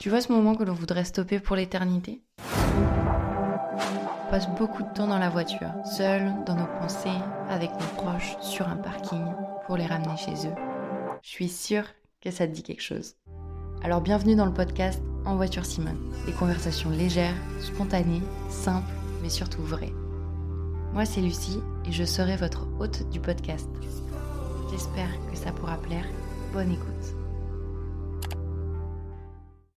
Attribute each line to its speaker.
Speaker 1: Tu vois ce moment que l'on voudrait stopper pour l'éternité? On passe beaucoup de temps dans la voiture, seul, dans nos pensées, avec nos proches, sur un parking, pour les ramener chez eux. Je suis sûre que ça te dit quelque chose. Alors bienvenue dans le podcast En voiture Simone. Des conversations légères, spontanées, simples, mais surtout vraies. Moi c'est Lucie et je serai votre hôte du podcast. J'espère que ça pourra plaire. Bonne écoute.